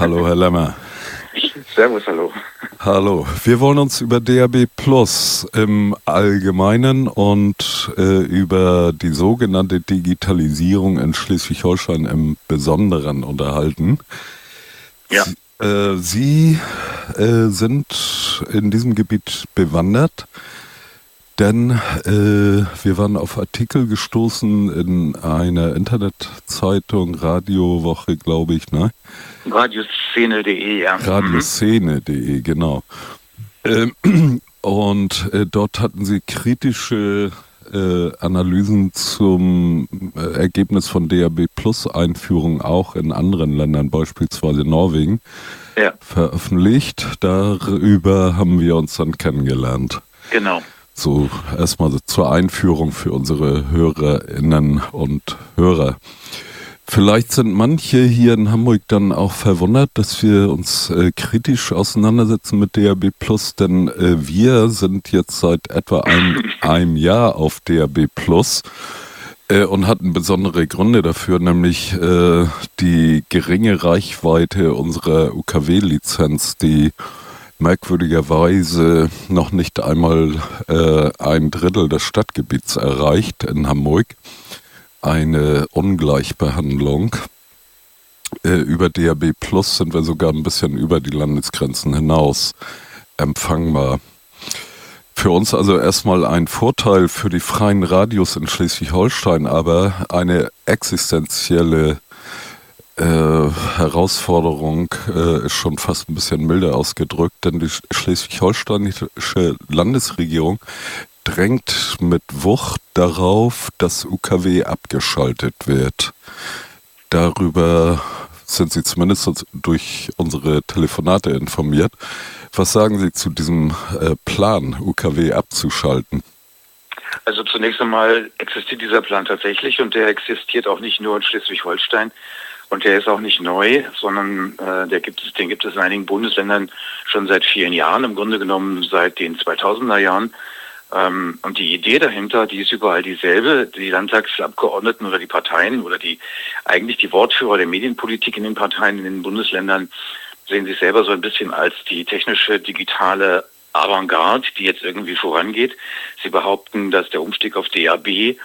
Hallo, Herr Lemmer. Servus, hallo. Hallo. Wir wollen uns über DAB Plus im Allgemeinen und äh, über die sogenannte Digitalisierung in Schleswig-Holstein im Besonderen unterhalten. Ja. Sie, äh, Sie äh, sind in diesem Gebiet bewandert. Denn äh, wir waren auf Artikel gestoßen in einer Internetzeitung, Radiowoche, glaube ich, ne? Radioszene.de, ja. Radioszene.de, genau. Ähm, und äh, dort hatten sie kritische äh, Analysen zum äh, Ergebnis von DAB Plus Einführung auch in anderen Ländern, beispielsweise Norwegen, Ja, veröffentlicht. Darüber haben wir uns dann kennengelernt. genau. So erstmal zur Einführung für unsere Hörerinnen und Hörer. Vielleicht sind manche hier in Hamburg dann auch verwundert, dass wir uns äh, kritisch auseinandersetzen mit DAB Plus, denn äh, wir sind jetzt seit etwa ein, einem Jahr auf DAB Plus äh, und hatten besondere Gründe dafür, nämlich äh, die geringe Reichweite unserer UKW-Lizenz, die merkwürdigerweise noch nicht einmal äh, ein Drittel des Stadtgebiets erreicht in Hamburg. Eine Ungleichbehandlung. Äh, über DAB Plus sind wir sogar ein bisschen über die Landesgrenzen hinaus empfangbar. Für uns also erstmal ein Vorteil für die freien Radios in Schleswig-Holstein, aber eine existenzielle äh, Herausforderung äh, ist schon fast ein bisschen milder ausgedrückt, denn die sch- schleswig-holsteinische Landesregierung drängt mit Wucht darauf, dass UKW abgeschaltet wird. Darüber sind Sie zumindest durch unsere Telefonate informiert. Was sagen Sie zu diesem äh, Plan, UKW abzuschalten? Also zunächst einmal existiert dieser Plan tatsächlich und der existiert auch nicht nur in Schleswig-Holstein und der ist auch nicht neu, sondern äh, der gibt es, den gibt es in einigen Bundesländern schon seit vielen Jahren, im Grunde genommen seit den 2000er Jahren. Ähm, und die Idee dahinter, die ist überall dieselbe. Die Landtagsabgeordneten oder die Parteien oder die eigentlich die Wortführer der Medienpolitik in den Parteien in den Bundesländern sehen sich selber so ein bisschen als die technische digitale Avantgarde, die jetzt irgendwie vorangeht. Sie behaupten, dass der Umstieg auf DAB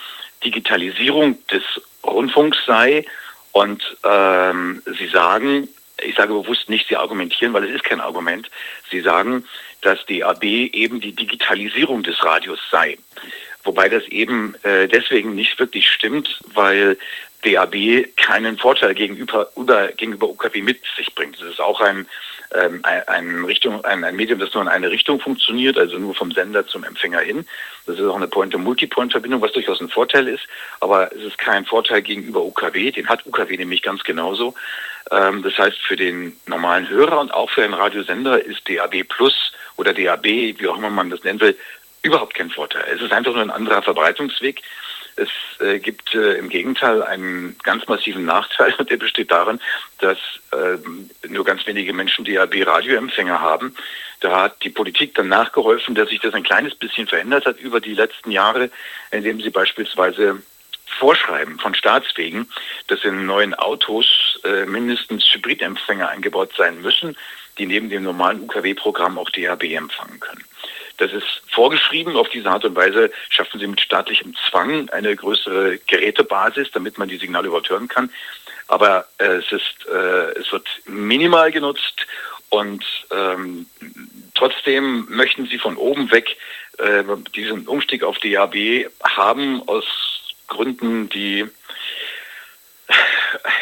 Digitalisierung des Rundfunks sei und ähm, sie sagen, ich sage bewusst nicht, sie argumentieren, weil es ist kein Argument. Sie sagen, dass DAB eben die Digitalisierung des Radios sei. Wobei das eben äh, deswegen nicht wirklich stimmt, weil DAB keinen Vorteil gegenüber, über, gegenüber UKW mit sich bringt. Es ist auch ein, ähm, ein, Richtung, ein, ein Medium, das nur in eine Richtung funktioniert, also nur vom Sender zum Empfänger hin. Das ist auch eine Point-to-Multipoint-Verbindung, was durchaus ein Vorteil ist, aber es ist kein Vorteil gegenüber UKW. Den hat UKW nämlich ganz genauso. Ähm, das heißt, für den normalen Hörer und auch für einen Radiosender ist DAB Plus oder DAB, wie auch immer man das nennen will, überhaupt kein Vorteil. Es ist einfach nur ein anderer Verbreitungsweg. Es äh, gibt äh, im Gegenteil einen ganz massiven Nachteil und der besteht darin, dass äh, nur ganz wenige Menschen DAB-Radioempfänger haben. Da hat die Politik dann nachgeholfen, dass sich das ein kleines bisschen verändert hat über die letzten Jahre, indem sie beispielsweise vorschreiben von Staatswegen, dass in neuen Autos äh, mindestens Hybridempfänger eingebaut sein müssen, die neben dem normalen UKW-Programm auch DAB empfangen können. Das ist vorgeschrieben. Auf diese Art und Weise schaffen sie mit staatlichem Zwang eine größere Gerätebasis, damit man die Signale überhaupt hören kann. Aber äh, es, ist, äh, es wird minimal genutzt und ähm, trotzdem möchten sie von oben weg äh, diesen Umstieg auf DAB haben aus Gründen, die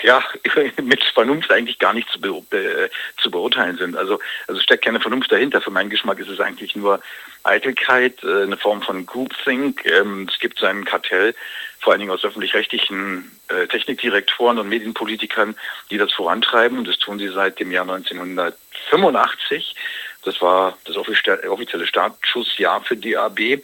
ja, mit Vernunft eigentlich gar nicht zu, be äh, zu beurteilen sind. Also, also steckt keine Vernunft dahinter. Für meinen Geschmack ist es eigentlich nur Eitelkeit, äh, eine Form von Groupthink. Ähm, es gibt so ein Kartell, vor allen Dingen aus öffentlich-rechtlichen äh, Technikdirektoren und Medienpolitikern, die das vorantreiben. Und das tun sie seit dem Jahr 1985. Das war das offizielle Startschussjahr für DAB.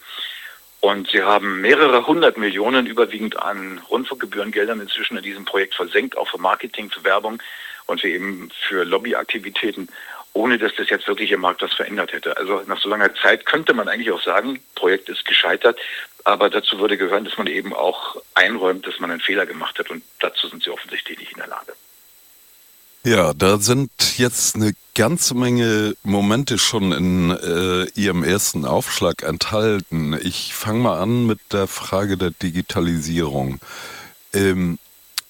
Und sie haben mehrere hundert Millionen überwiegend an Rundfunkgebührengeldern inzwischen in diesem Projekt versenkt, auch für Marketing, für Werbung und für eben für Lobbyaktivitäten, ohne dass das jetzt wirklich im Markt was verändert hätte. Also nach so langer Zeit könnte man eigentlich auch sagen, Projekt ist gescheitert, aber dazu würde gehören, dass man eben auch einräumt, dass man einen Fehler gemacht hat und dazu sind sie offensichtlich nicht in der Lage. Ja, da sind jetzt eine ganze Menge Momente schon in äh, Ihrem ersten Aufschlag enthalten. Ich fange mal an mit der Frage der Digitalisierung. Ähm,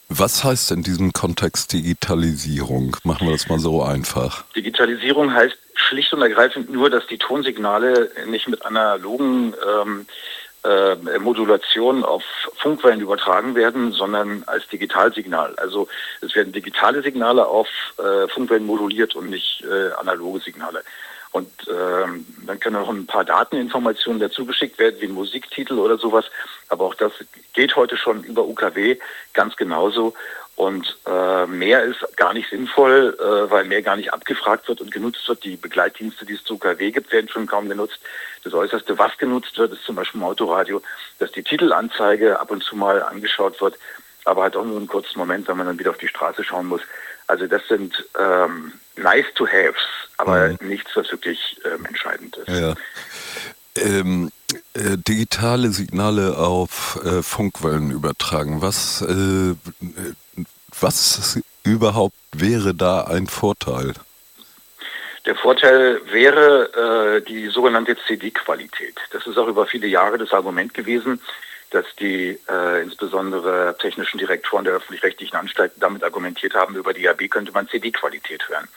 was heißt in diesem Kontext Digitalisierung? Machen wir das mal so einfach. Digitalisierung heißt schlicht und ergreifend nur, dass die Tonsignale nicht mit analogen ähm, äh, Modulation auf Funkwellen übertragen werden, sondern als Digitalsignal. Also es werden digitale Signale auf äh, Funkwellen moduliert und nicht äh, analoge Signale. Und ähm, dann können noch ein paar Dateninformationen dazu geschickt werden, wie ein Musiktitel oder sowas. Aber auch das geht heute schon über UKW ganz genauso. Und äh, mehr ist gar nicht sinnvoll, äh, weil mehr gar nicht abgefragt wird und genutzt wird. Die Begleitdienste, die es zu UKW gibt, werden schon kaum genutzt. Das Äußerste, was genutzt wird, ist zum Beispiel im Autoradio, dass die Titelanzeige ab und zu mal angeschaut wird, aber halt auch nur einen kurzen Moment, wenn man dann wieder auf die Straße schauen muss. Also das sind ähm, nice to haves, aber mhm. nichts, was wirklich ähm, entscheidend ist. Ja. Ähm, äh, digitale Signale auf äh, Funkwellen übertragen. Was, äh, was überhaupt wäre da ein Vorteil? Der Vorteil wäre äh, die sogenannte CD-Qualität. Das ist auch über viele Jahre das Argument gewesen, dass die äh, insbesondere technischen Direktoren der öffentlich-rechtlichen Anstalten damit argumentiert haben, über die AB könnte man CD-Qualität hören.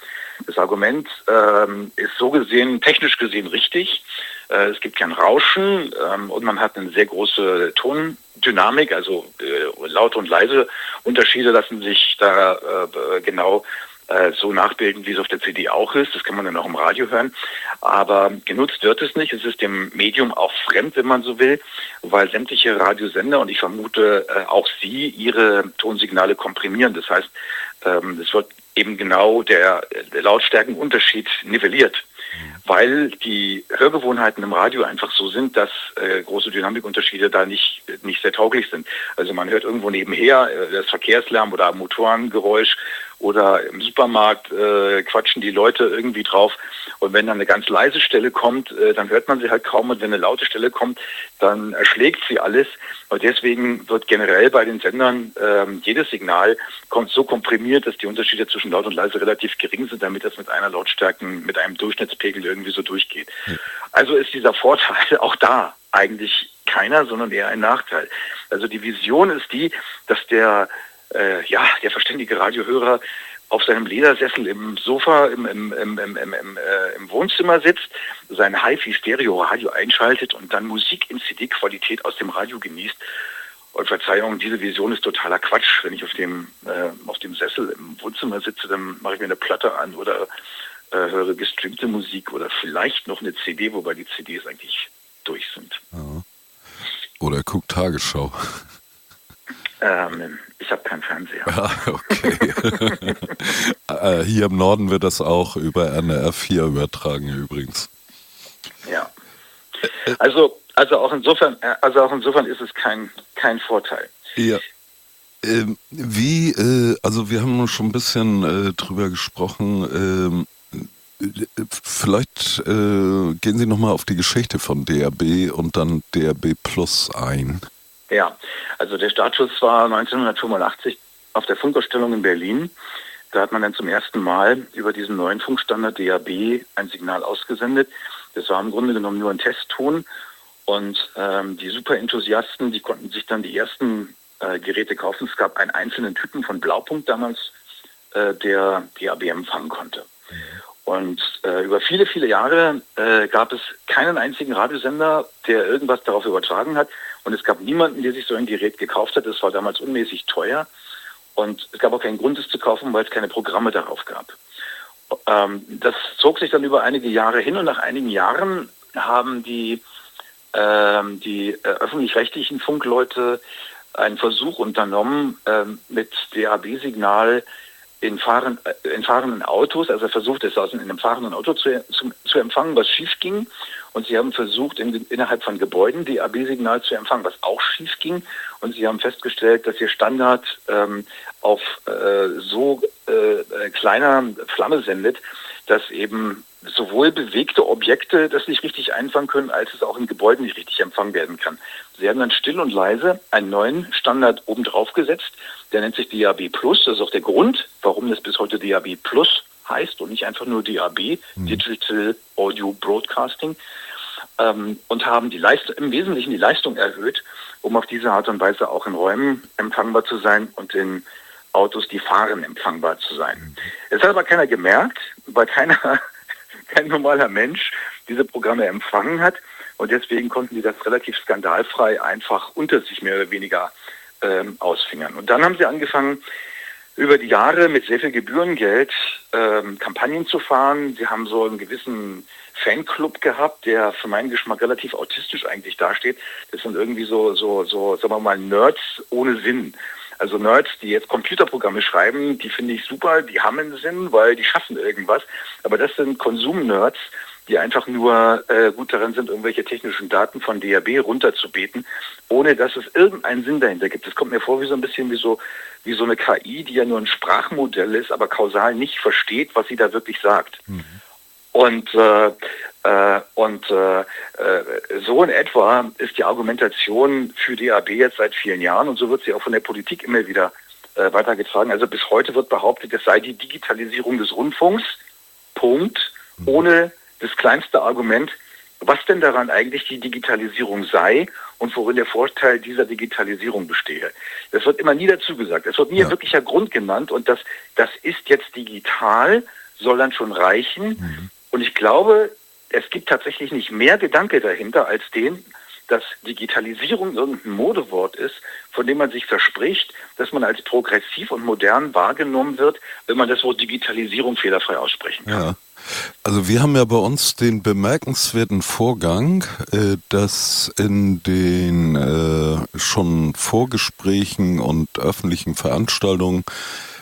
Das Argument ähm, ist so gesehen, technisch gesehen richtig. Äh, es gibt kein Rauschen ähm, und man hat eine sehr große Tondynamik, also äh, laute und leise Unterschiede lassen sich da äh, genau äh, so nachbilden, wie es auf der CD auch ist. Das kann man dann auch im Radio hören. Aber genutzt wird es nicht. Es ist dem Medium auch fremd, wenn man so will, weil sämtliche Radiosender und ich vermute äh, auch Sie ihre Tonsignale komprimieren. Das heißt, ähm, es wird eben genau der, der Lautstärkenunterschied nivelliert weil die Hörgewohnheiten im Radio einfach so sind, dass äh, große Dynamikunterschiede da nicht, nicht sehr tauglich sind. Also man hört irgendwo nebenher äh, das Verkehrslärm oder Motorengeräusch oder im Supermarkt äh, quatschen die Leute irgendwie drauf. Und wenn dann eine ganz leise Stelle kommt, äh, dann hört man sie halt kaum. Und wenn eine laute Stelle kommt, dann erschlägt sie alles. Und deswegen wird generell bei den Sendern äh, jedes Signal kommt so komprimiert, dass die Unterschiede zwischen laut und leise relativ gering sind, damit das mit einer Lautstärken, mit einem Durchschnittspegel irgendwie so durchgeht. Also ist dieser Vorteil auch da eigentlich keiner, sondern eher ein Nachteil. Also die Vision ist die, dass der äh, ja, der verständige Radiohörer auf seinem Ledersessel im Sofa im, im, im, im, im, im, äh, im Wohnzimmer sitzt, sein HiFi-Stereo-Radio einschaltet und dann Musik in CD-Qualität aus dem Radio genießt. Und Verzeihung, diese Vision ist totaler Quatsch. Wenn ich auf dem, äh, auf dem Sessel im Wohnzimmer sitze, dann mache ich mir eine Platte an oder äh, höre gestreamte Musik oder vielleicht noch eine CD, wobei die CDs eigentlich durch sind. Ja. Oder guck Tagesschau. Ähm, ich habe keinen Fernseher. Ah, okay. Äh, hier im Norden wird das auch über NRF 4 übertragen übrigens. Ja. Also, also auch insofern, also auch insofern ist es kein, kein Vorteil. Ja. Ähm, wie, äh, also wir haben schon ein bisschen äh, drüber gesprochen, ähm, vielleicht äh, gehen Sie nochmal auf die Geschichte von DRB und dann DRB Plus ein. Ja, also der Startschuss war 1985 auf der Funkausstellung in Berlin. Da hat man dann zum ersten Mal über diesen neuen Funkstandard DAB ein Signal ausgesendet. Das war im Grunde genommen nur ein Testton. Und ähm, die Super-Enthusiasten, die konnten sich dann die ersten äh, Geräte kaufen. Es gab einen einzelnen Typen von Blaupunkt damals, äh, der DAB empfangen konnte. Und äh, über viele, viele Jahre äh, gab es keinen einzigen Radiosender, der irgendwas darauf übertragen hat. Und es gab niemanden, der sich so ein Gerät gekauft hat. Es war damals unmäßig teuer. Und es gab auch keinen Grund, es zu kaufen, weil es keine Programme darauf gab. Ähm, das zog sich dann über einige Jahre hin und nach einigen Jahren haben die, ähm, die äh, öffentlich-rechtlichen Funkleute einen Versuch unternommen, ähm, mit DAB-Signal in, fahren, äh, in fahrenden Autos, also er versucht es aus in einem fahrenden Auto zu, zu, zu empfangen, was schief ging. Und sie haben versucht, in, innerhalb von Gebäuden die AB-Signal zu empfangen, was auch schief ging. Und sie haben festgestellt, dass ihr Standard ähm, auf äh, so äh, kleiner Flamme sendet, dass eben sowohl bewegte Objekte das nicht richtig einfangen können, als es auch in Gebäuden nicht richtig empfangen werden kann. Sie haben dann still und leise einen neuen Standard obendrauf gesetzt, der nennt sich DAB Plus. Das ist auch der Grund, warum das bis heute DAB Plus heißt und nicht einfach nur DAB, mhm. Digital Audio Broadcasting, ähm, und haben die Leistung, im Wesentlichen die Leistung erhöht, um auf diese Art und Weise auch in Räumen empfangbar zu sein und in Autos, die fahren, empfangbar zu sein. Mhm. Es hat aber keiner gemerkt, weil keiner, kein normaler Mensch diese Programme empfangen hat. Und deswegen konnten die das relativ skandalfrei einfach unter sich mehr oder weniger ähm, ausfingern. Und dann haben sie angefangen, über die Jahre mit sehr viel Gebührengeld ähm, Kampagnen zu fahren. Sie haben so einen gewissen Fanclub gehabt, der für meinen Geschmack relativ autistisch eigentlich dasteht. Das sind irgendwie so, so, so, sagen wir mal, Nerds ohne Sinn. Also Nerds, die jetzt Computerprogramme schreiben, die finde ich super, die haben einen Sinn, weil die schaffen irgendwas. Aber das sind Konsum-Nerds, die einfach nur äh, gut daran sind, irgendwelche technischen Daten von DAB runterzubeten, ohne dass es irgendeinen Sinn dahinter gibt. Das kommt mir vor wie so ein bisschen wie so, wie so eine KI, die ja nur ein Sprachmodell ist, aber kausal nicht versteht, was sie da wirklich sagt. Mhm. Und, äh, äh, und äh, äh, so in etwa ist die Argumentation für DAB jetzt seit vielen Jahren und so wird sie auch von der Politik immer wieder äh, weitergetragen. Also bis heute wird behauptet, es sei die Digitalisierung des Rundfunks, Punkt, ohne das kleinste Argument, was denn daran eigentlich die Digitalisierung sei und worin der Vorteil dieser Digitalisierung bestehe. Das wird immer nie dazu gesagt. Es wird nie ja. ein wirklicher Grund genannt und das, das ist jetzt digital, soll dann schon reichen. Mhm. Und ich glaube, es gibt tatsächlich nicht mehr Gedanke dahinter als den, dass Digitalisierung irgendein Modewort ist, von dem man sich verspricht, dass man als progressiv und modern wahrgenommen wird, wenn man das Wort Digitalisierung fehlerfrei aussprechen kann. Ja. Also wir haben ja bei uns den bemerkenswerten Vorgang, äh, dass in den äh, schon Vorgesprächen und öffentlichen Veranstaltungen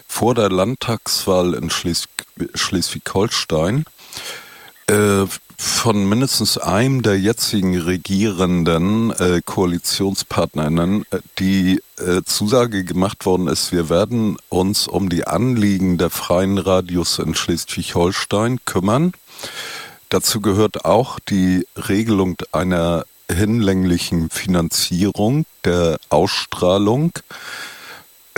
vor der Landtagswahl in Schleswig-Holstein äh, von mindestens einem der jetzigen regierenden äh, Koalitionspartnerinnen äh, die äh, Zusage gemacht worden ist, wir werden uns um die Anliegen der freien Radios in Schleswig-Holstein kümmern. Dazu gehört auch die Regelung einer hinlänglichen Finanzierung der Ausstrahlung.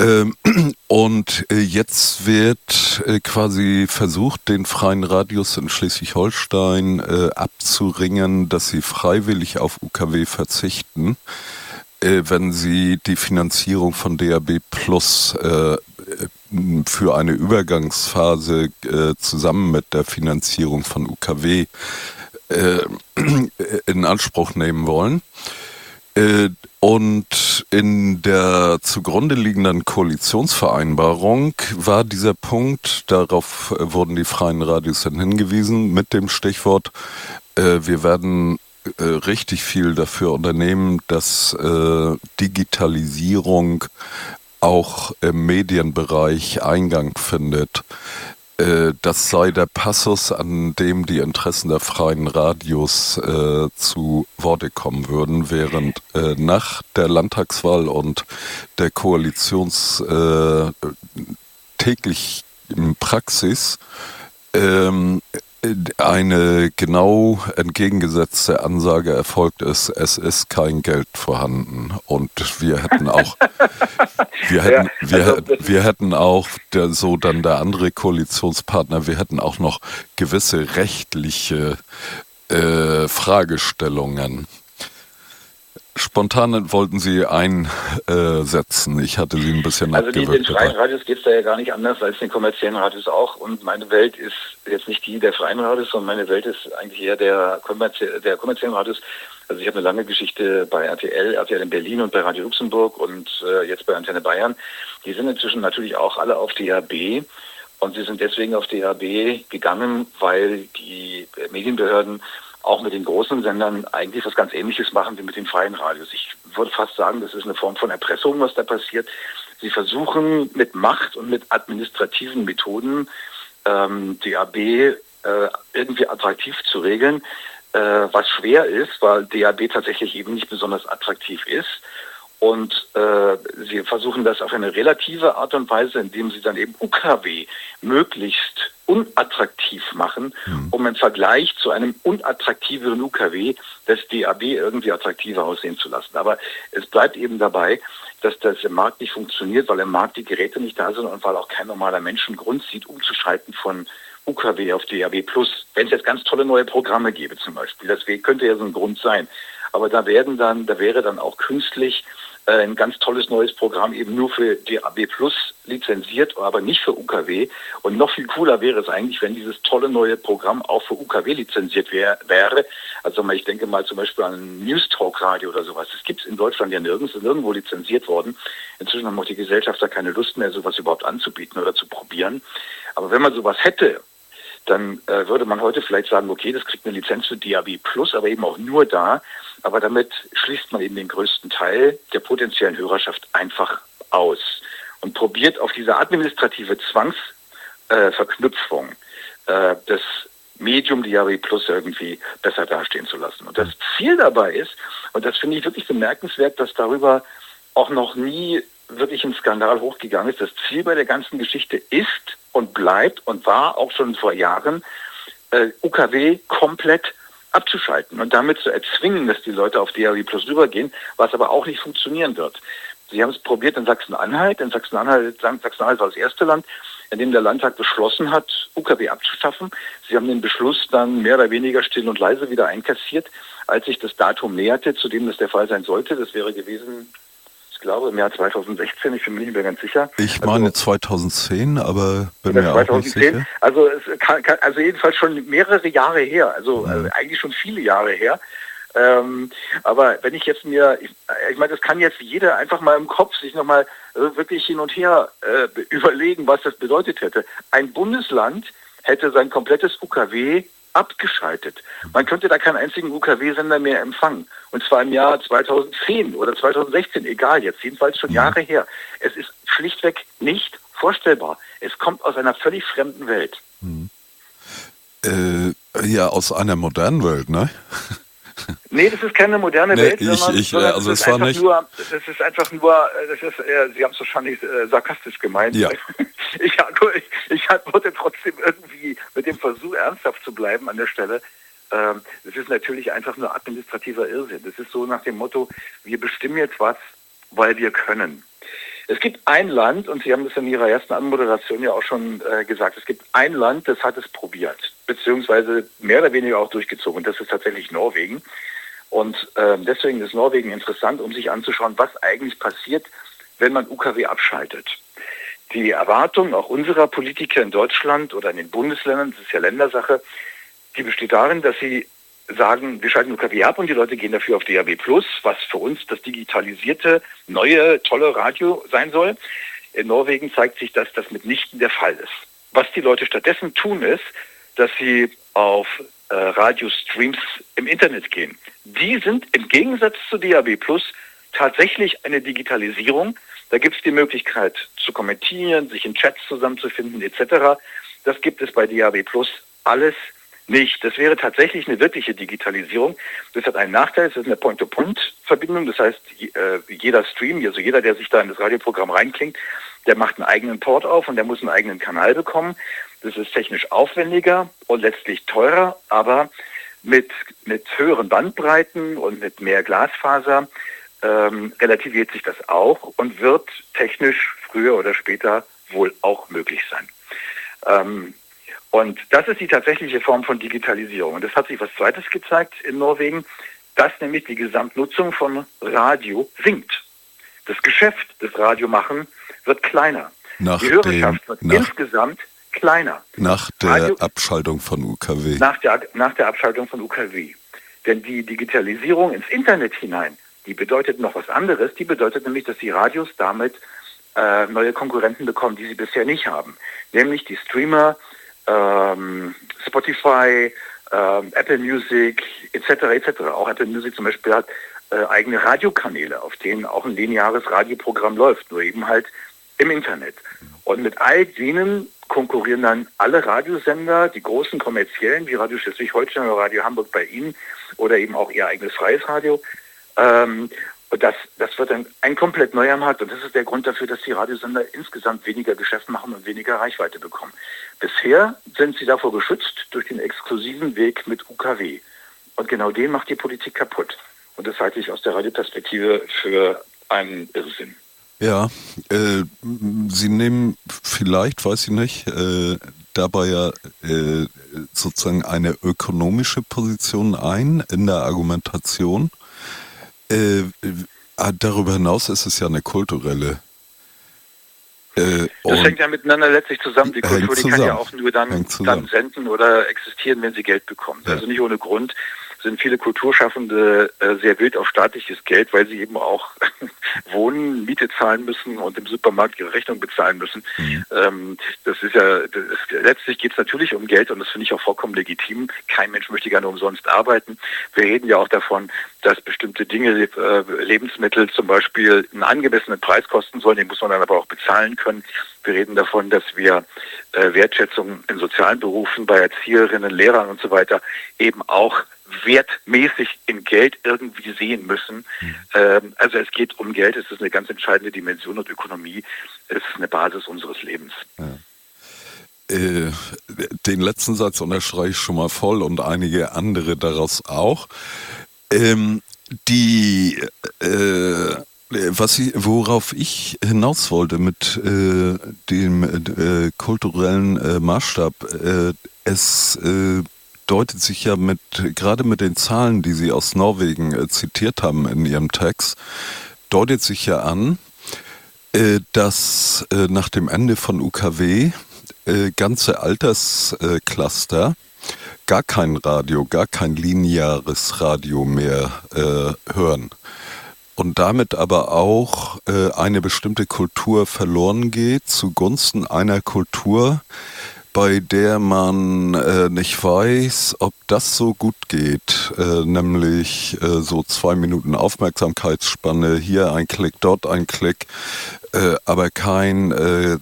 Ähm, und äh, jetzt wird äh, quasi versucht, den freien Radius in Schleswig-Holstein äh, abzuringen, dass sie freiwillig auf UKW verzichten, wenn sie die Finanzierung von DAB Plus für eine Übergangsphase zusammen mit der Finanzierung von UKW in Anspruch nehmen wollen. Und in der zugrunde liegenden Koalitionsvereinbarung war dieser Punkt, darauf wurden die freien Radios dann hingewiesen, mit dem Stichwort, äh, wir werden äh, richtig viel dafür unternehmen, dass äh, Digitalisierung auch im Medienbereich Eingang findet. Äh, das sei der Passus, an dem die Interessen der freien Radios äh, zu Worte kommen würden, während äh, nach der Landtagswahl und der Koalitions äh, täglich Praxis ähm, eine genau entgegengesetzte Ansage erfolgt ist, es ist kein Geld vorhanden. Und wir hätten auch, wir hätten, ja, wir, also wir hätten auch, der, so dann der andere Koalitionspartner, wir hätten auch noch gewisse rechtliche äh, Fragestellungen. Spontan wollten Sie einsetzen. Ich hatte Sie ein bisschen Also die, den freien Radios geht es da ja gar nicht anders als den kommerziellen Radios auch. Und meine Welt ist jetzt nicht die der freien Radios, sondern meine Welt ist eigentlich eher der, kommerzie der kommerziellen Radios. Also ich habe eine lange Geschichte bei RTL, RTL in Berlin und bei Radio Luxemburg und äh, jetzt bei Antenne Bayern. Die sind inzwischen natürlich auch alle auf DAB. Und sie sind deswegen auf DAB gegangen, weil die Medienbehörden auch mit den großen Sendern eigentlich was ganz Ähnliches machen wie mit den freien Radios. Ich würde fast sagen, das ist eine Form von Erpressung, was da passiert. Sie versuchen mit Macht und mit administrativen Methoden ähm, DAB äh, irgendwie attraktiv zu regeln, äh, was schwer ist, weil DAB tatsächlich eben nicht besonders attraktiv ist. Und äh, sie versuchen das auf eine relative Art und Weise, indem sie dann eben UKW möglichst unattraktiv machen, mhm. um im Vergleich zu einem unattraktiveren UKW das DAB irgendwie attraktiver aussehen zu lassen. Aber es bleibt eben dabei, dass das im Markt nicht funktioniert, weil im Markt die Geräte nicht da sind und weil auch kein normaler Mensch einen Grund sieht, umzuschalten von UKW auf DAB Plus. Wenn es jetzt ganz tolle neue Programme gäbe zum Beispiel, das könnte ja so ein Grund sein. Aber da werden dann, da wäre dann auch künstlich ein ganz tolles neues Programm eben nur für DAB Plus lizenziert, aber nicht für UKW. Und noch viel cooler wäre es eigentlich, wenn dieses tolle neue Programm auch für UKW lizenziert wär, wäre. Also ich denke mal zum Beispiel an News Talk Radio oder sowas. Das gibt es in Deutschland ja nirgends, ist nirgendwo lizenziert worden. Inzwischen haben auch die Gesellschafter keine Lust mehr, sowas überhaupt anzubieten oder zu probieren. Aber wenn man sowas hätte, dann äh, würde man heute vielleicht sagen, okay, das kriegt eine Lizenz für DAB Plus, aber eben auch nur da. Aber damit schließt man eben den größten Teil der potenziellen Hörerschaft einfach aus und probiert auf diese administrative Zwangsverknüpfung äh, das Medium DAB Plus irgendwie besser dastehen zu lassen. Und das Ziel dabei ist, und das finde ich wirklich bemerkenswert, dass darüber auch noch nie wirklich ein Skandal hochgegangen ist. Das Ziel bei der ganzen Geschichte ist und bleibt und war auch schon vor Jahren, äh, UKW komplett abzuschalten und damit zu erzwingen, dass die Leute auf DAW Plus rübergehen, was aber auch nicht funktionieren wird. Sie haben es probiert in Sachsen-Anhalt. In Sachsen-Anhalt, Sachsen-Anhalt war das erste Land, in dem der Landtag beschlossen hat, UKW abzuschaffen. Sie haben den Beschluss dann mehr oder weniger still und leise wieder einkassiert, als sich das Datum näherte, zu dem das der Fall sein sollte. Das wäre gewesen glaube im Jahr 2016, ich bin mir nicht mehr ganz sicher. Ich also meine also, 2010, aber bin mir 2010, auch nicht sicher. Also, es kann, kann, also jedenfalls schon mehrere Jahre her, also, also eigentlich schon viele Jahre her. Ähm, aber wenn ich jetzt mir, ich, ich meine, das kann jetzt jeder einfach mal im Kopf sich nochmal äh, wirklich hin und her äh, überlegen, was das bedeutet hätte. Ein Bundesland hätte sein komplettes UKW abgeschaltet. Man könnte da keinen einzigen UKW-Sender mehr empfangen. Und zwar im Jahr 2010 oder 2016, egal jetzt, jedenfalls schon Jahre her. Es ist schlichtweg nicht vorstellbar. Es kommt aus einer völlig fremden Welt. Hm. Äh, ja, aus einer modernen Welt, ne? Nee, das ist keine moderne nee, Welt, ich, sondern, ich, sondern also es war nicht nur, das ist einfach nur, das ist, äh, Sie haben es wahrscheinlich äh, sarkastisch gemeint. Ja. Ich, ich, ich antworte trotzdem irgendwie mit dem Versuch, ernsthaft zu bleiben an der Stelle. Ähm, das ist natürlich einfach nur administrativer Irrsinn. Das ist so nach dem Motto, wir bestimmen jetzt was, weil wir können. Es gibt ein Land, und Sie haben das in Ihrer ersten Anmoderation ja auch schon äh, gesagt, es gibt ein Land, das hat es probiert, beziehungsweise mehr oder weniger auch durchgezogen, und das ist tatsächlich Norwegen. Und äh, deswegen ist Norwegen interessant, um sich anzuschauen, was eigentlich passiert, wenn man UKW abschaltet. Die Erwartung auch unserer Politiker in Deutschland oder in den Bundesländern, das ist ja Ländersache, die besteht darin, dass sie sagen, wir schalten UKW ab und die Leute gehen dafür auf DAB Plus, was für uns das digitalisierte, neue, tolle Radio sein soll. In Norwegen zeigt sich, dass das mitnichten der Fall ist. Was die Leute stattdessen tun, ist, dass sie auf äh, Radiostreams im Internet gehen. Die sind im Gegensatz zu DAB Plus tatsächlich eine Digitalisierung. Da gibt es die Möglichkeit zu kommentieren, sich in Chats zusammenzufinden etc. Das gibt es bei DAB Plus alles nicht. Das wäre tatsächlich eine wirkliche Digitalisierung. Das hat einen Nachteil, es ist eine Point-to-Point-Verbindung. Das heißt, äh, jeder Stream, also jeder, der sich da in das Radioprogramm reinklingt, der macht einen eigenen Port auf und der muss einen eigenen Kanal bekommen. Das ist technisch aufwendiger und letztlich teurer, aber mit, mit höheren Bandbreiten und mit mehr Glasfaser ähm, relativiert sich das auch und wird technisch früher oder später wohl auch möglich sein. Ähm, und das ist die tatsächliche Form von Digitalisierung. Und es hat sich was Zweites gezeigt in Norwegen, dass nämlich die Gesamtnutzung von Radio sinkt. Das Geschäft des Radiomachen wird kleiner. Nach die Hörerschaft wird nach, insgesamt kleiner. Nach der Radio, Abschaltung von UKW. Nach der, nach der Abschaltung von UKW. Denn die Digitalisierung ins Internet hinein, die bedeutet noch was anderes. Die bedeutet nämlich, dass die Radios damit äh, neue Konkurrenten bekommen, die sie bisher nicht haben. Nämlich die Streamer, ähm, Spotify, ähm, Apple Music etc. etc. Auch Apple Music zum Beispiel hat äh, eigene Radiokanäle, auf denen auch ein lineares Radioprogramm läuft, nur eben halt im Internet. Und mit all denen konkurrieren dann alle Radiosender, die großen kommerziellen, wie Radio Schleswig-Holstein oder Radio Hamburg bei Ihnen oder eben auch Ihr eigenes freies Radio. Ähm, Und das, das wird ein, ein komplett neuer Markt. Und das ist der Grund dafür, dass die Radiosender insgesamt weniger Geschäft machen und weniger Reichweite bekommen. Bisher sind sie davor geschützt durch den exklusiven Weg mit UKW. Und genau den macht die Politik kaputt. Und das halte ich aus der Radioperspektive für einen Irrsinn. Ja, äh, Sie nehmen vielleicht, weiß ich nicht, äh, dabei ja äh, sozusagen eine ökonomische Position ein in der Argumentation. Äh, äh, darüber hinaus ist es ja eine kulturelle. Äh, das hängt ja miteinander letztlich zusammen. Die Kultur, die kann ja auch nur dann, dann senden oder existieren, wenn sie Geld bekommt. Ja. Also nicht ohne Grund sind viele Kulturschaffende äh, sehr wild auf staatliches Geld, weil sie eben auch wohnen, Miete zahlen müssen und im Supermarkt ihre Rechnung bezahlen müssen. Mhm. Ähm, das ist ja, das letztlich geht es natürlich um Geld und das finde ich auch vollkommen legitim. Kein Mensch möchte gerne umsonst arbeiten. Wir reden ja auch davon, dass bestimmte Dinge, äh, Lebensmittel zum Beispiel einen angemessenen Preis kosten sollen, den muss man dann aber auch bezahlen können. Wir reden davon, dass wir äh, Wertschätzung in sozialen Berufen bei Erzieherinnen, Lehrern und so weiter eben auch wertmäßig in Geld irgendwie sehen müssen. Mhm. Ähm, also es geht um Geld, es ist eine ganz entscheidende Dimension und Ökonomie ist eine Basis unseres Lebens. Ja. Äh, den letzten Satz unterstreiche ich schon mal voll und einige andere daraus auch. Ähm, die äh, was ich, worauf ich hinaus wollte mit äh, dem äh, kulturellen äh, Maßstab, äh, es äh, deutet sich ja mit, gerade mit den Zahlen, die Sie aus Norwegen äh, zitiert haben in Ihrem Text, deutet sich ja an, äh, dass äh, nach dem Ende von UKW äh, ganze Alterscluster gar kein Radio, gar kein lineares Radio mehr äh, hören. Und damit aber auch äh, eine bestimmte Kultur verloren geht zugunsten einer Kultur, bei der man äh, nicht weiß, ob das so gut geht, äh, nämlich äh, so zwei Minuten Aufmerksamkeitsspanne, hier ein Klick, dort ein Klick, äh, aber kein äh,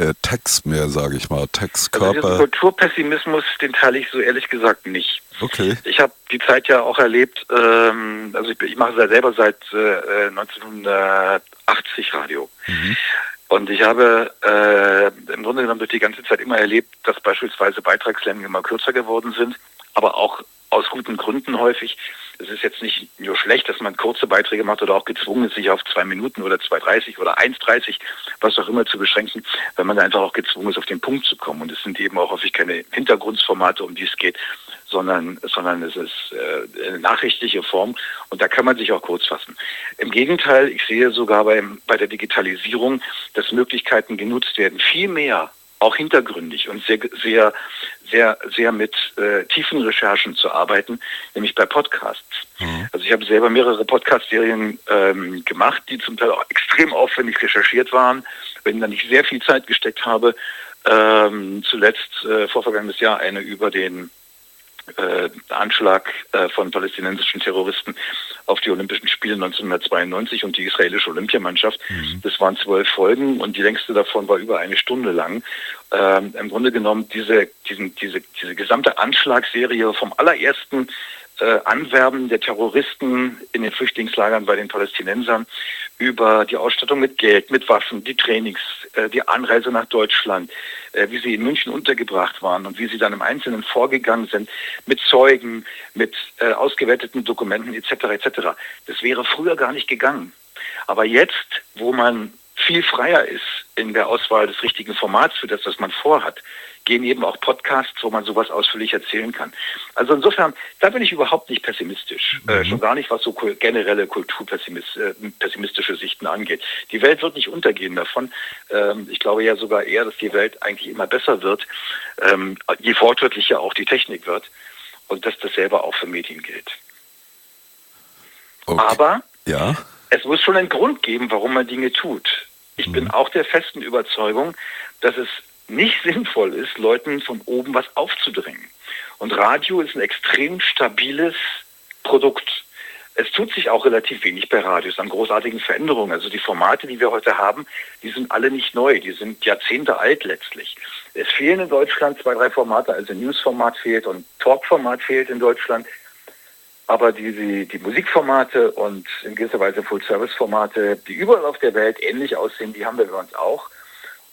äh, Text mehr, sage ich mal, Textkörper. Also Kulturpessimismus, den teile ich so ehrlich gesagt nicht. Okay. Ich habe die Zeit ja auch erlebt, ähm, also ich, ich mache selber seit äh, 1980 Radio. Mhm. Und ich habe äh, im Grunde genommen durch die ganze Zeit immer erlebt, dass beispielsweise Beitragslängen immer kürzer geworden sind, aber auch aus guten Gründen häufig. Es ist jetzt nicht nur schlecht, dass man kurze Beiträge macht oder auch gezwungen ist, sich auf zwei Minuten oder 2,30 oder 1,30, was auch immer zu beschränken, weil man einfach auch gezwungen ist, auf den Punkt zu kommen. Und es sind eben auch häufig keine Hintergrundformate, um die es geht, sondern, sondern es ist äh, eine nachrichtliche Form und da kann man sich auch kurz fassen. Im Gegenteil, ich sehe sogar beim, bei der Digitalisierung, dass Möglichkeiten genutzt werden, viel mehr auch hintergründig und sehr, sehr, sehr, sehr mit äh, tiefen Recherchen zu arbeiten, nämlich bei Podcasts. Mhm. Also ich habe selber mehrere Podcast-Serien ähm, gemacht, die zum Teil auch extrem aufwendig recherchiert waren, wenn da nicht sehr viel Zeit gesteckt habe. Ähm, zuletzt äh, vorvergangenes Jahr eine über den äh, Anschlag äh, von palästinensischen Terroristen auf die Olympischen Spiele 1992 und die israelische Olympiamannschaft. Mhm. Das waren zwölf Folgen und die längste davon war über eine Stunde lang. Ähm, Im Grunde genommen diese, diesen, diese, diese gesamte Anschlagsserie vom allerersten äh, Anwerben der Terroristen in den Flüchtlingslagern bei den Palästinensern über die Ausstattung mit Geld, mit Waffen, die Trainings, äh, die Anreise nach Deutschland, äh, wie sie in München untergebracht waren und wie sie dann im Einzelnen vorgegangen sind mit Zeugen, mit ausgewerteten Dokumenten etc. etc. Das wäre früher gar nicht gegangen. Aber jetzt, wo man viel freier ist in der Auswahl des richtigen Formats für das, was man vorhat, gehen eben auch Podcasts, wo man sowas ausführlich erzählen kann. Also insofern, da bin ich überhaupt nicht pessimistisch. Äh, mhm. Äh, schon gar nicht, was so generelle kulturpessimistische äh, Sichten angeht. Die Welt wird nicht untergehen davon. Ähm, ich glaube ja sogar eher, dass die Welt eigentlich immer besser wird, ähm, je fortschrittlicher auch die Technik wird. Und dass das selber auch für Medien gilt. Okay. Aber ja. es muss schon einen Grund geben, warum man Dinge tut. Ich mhm. bin auch der festen Überzeugung, dass es nicht sinnvoll ist, Leuten von oben was aufzudrängen. Und Radio ist ein extrem stabiles Produkt. Es tut sich auch relativ wenig bei Radios an großartigen Veränderungen. Also die Formate, die wir heute haben, die sind alle nicht neu. Die sind Jahrzehnte alt letztlich. Es fehlen in Deutschland zwei, drei Formate. Also News-Format fehlt und Talk-Format fehlt in Deutschland. aber die, die, die Musikformate und in gewisser Weise Full-Service-Formate, die überall auf der Welt ähnlich aussehen, die haben wir bei uns auch.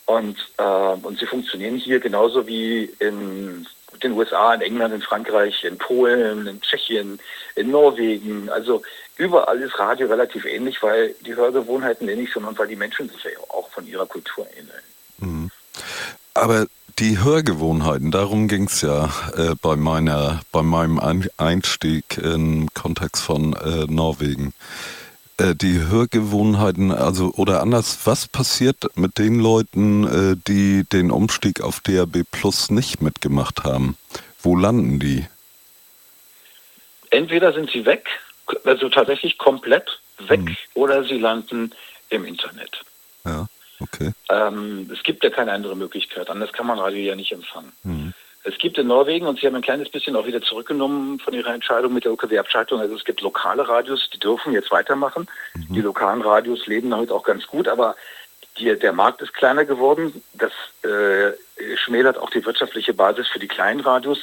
Und, äh, und sie funktionieren hier genauso wie in den USA, in England, in Frankreich, in Polen, in Tschechien, in Norwegen. Also überall ist Radio relativ ähnlich, weil die Hörgewohnheiten ähnlich sind und weil die Menschen sich ja auch von ihrer Kultur ähneln. Mhm. Aber die Hörgewohnheiten, darum ging es ja äh, bei meiner, bei meinem Einstieg im Kontext von äh, Norwegen. Äh, die Hörgewohnheiten, also oder anders, was passiert mit den Leuten, äh, die den Umstieg auf DAB Plus nicht mitgemacht haben? Wo landen die? Entweder sind sie weg, also tatsächlich komplett weg, hm. oder sie landen im Internet. Ja. Okay. Ähm, es gibt ja keine andere Möglichkeit, anders kann man Radio ja nicht empfangen. Mhm. Es gibt in Norwegen, und Sie haben ein kleines bisschen auch wieder zurückgenommen von Ihrer Entscheidung mit der OKW-Abschaltung, also es gibt lokale Radios, die dürfen jetzt weitermachen. Mhm. Die lokalen Radios leben damit auch ganz gut, aber die, der Markt ist kleiner geworden. Das äh, schmälert auch die wirtschaftliche Basis für die kleinen Radios,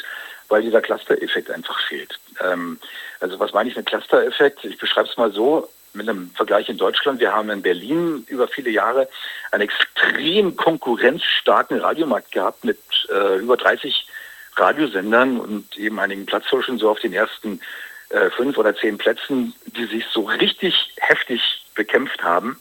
weil dieser Cluster-Effekt einfach fehlt. Ähm, also was meine ich mit Cluster-Effekt? Ich beschreibe es mal so mit einem Vergleich in Deutschland. Wir haben in Berlin über viele Jahre einen extrem konkurrenzstarken Radiomarkt gehabt mit äh, über 30 Radiosendern und eben einigen Platzhirschen so auf den ersten äh, fünf oder zehn Plätzen, die sich so richtig heftig bekämpft haben.